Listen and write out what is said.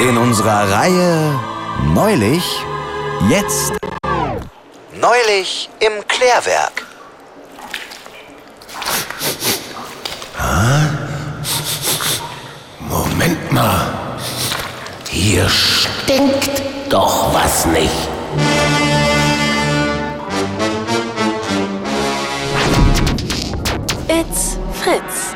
In unserer Reihe Neulich, jetzt. Neulich im Klärwerk. Moment mal. Hier stinkt doch was nicht. It's Fritz.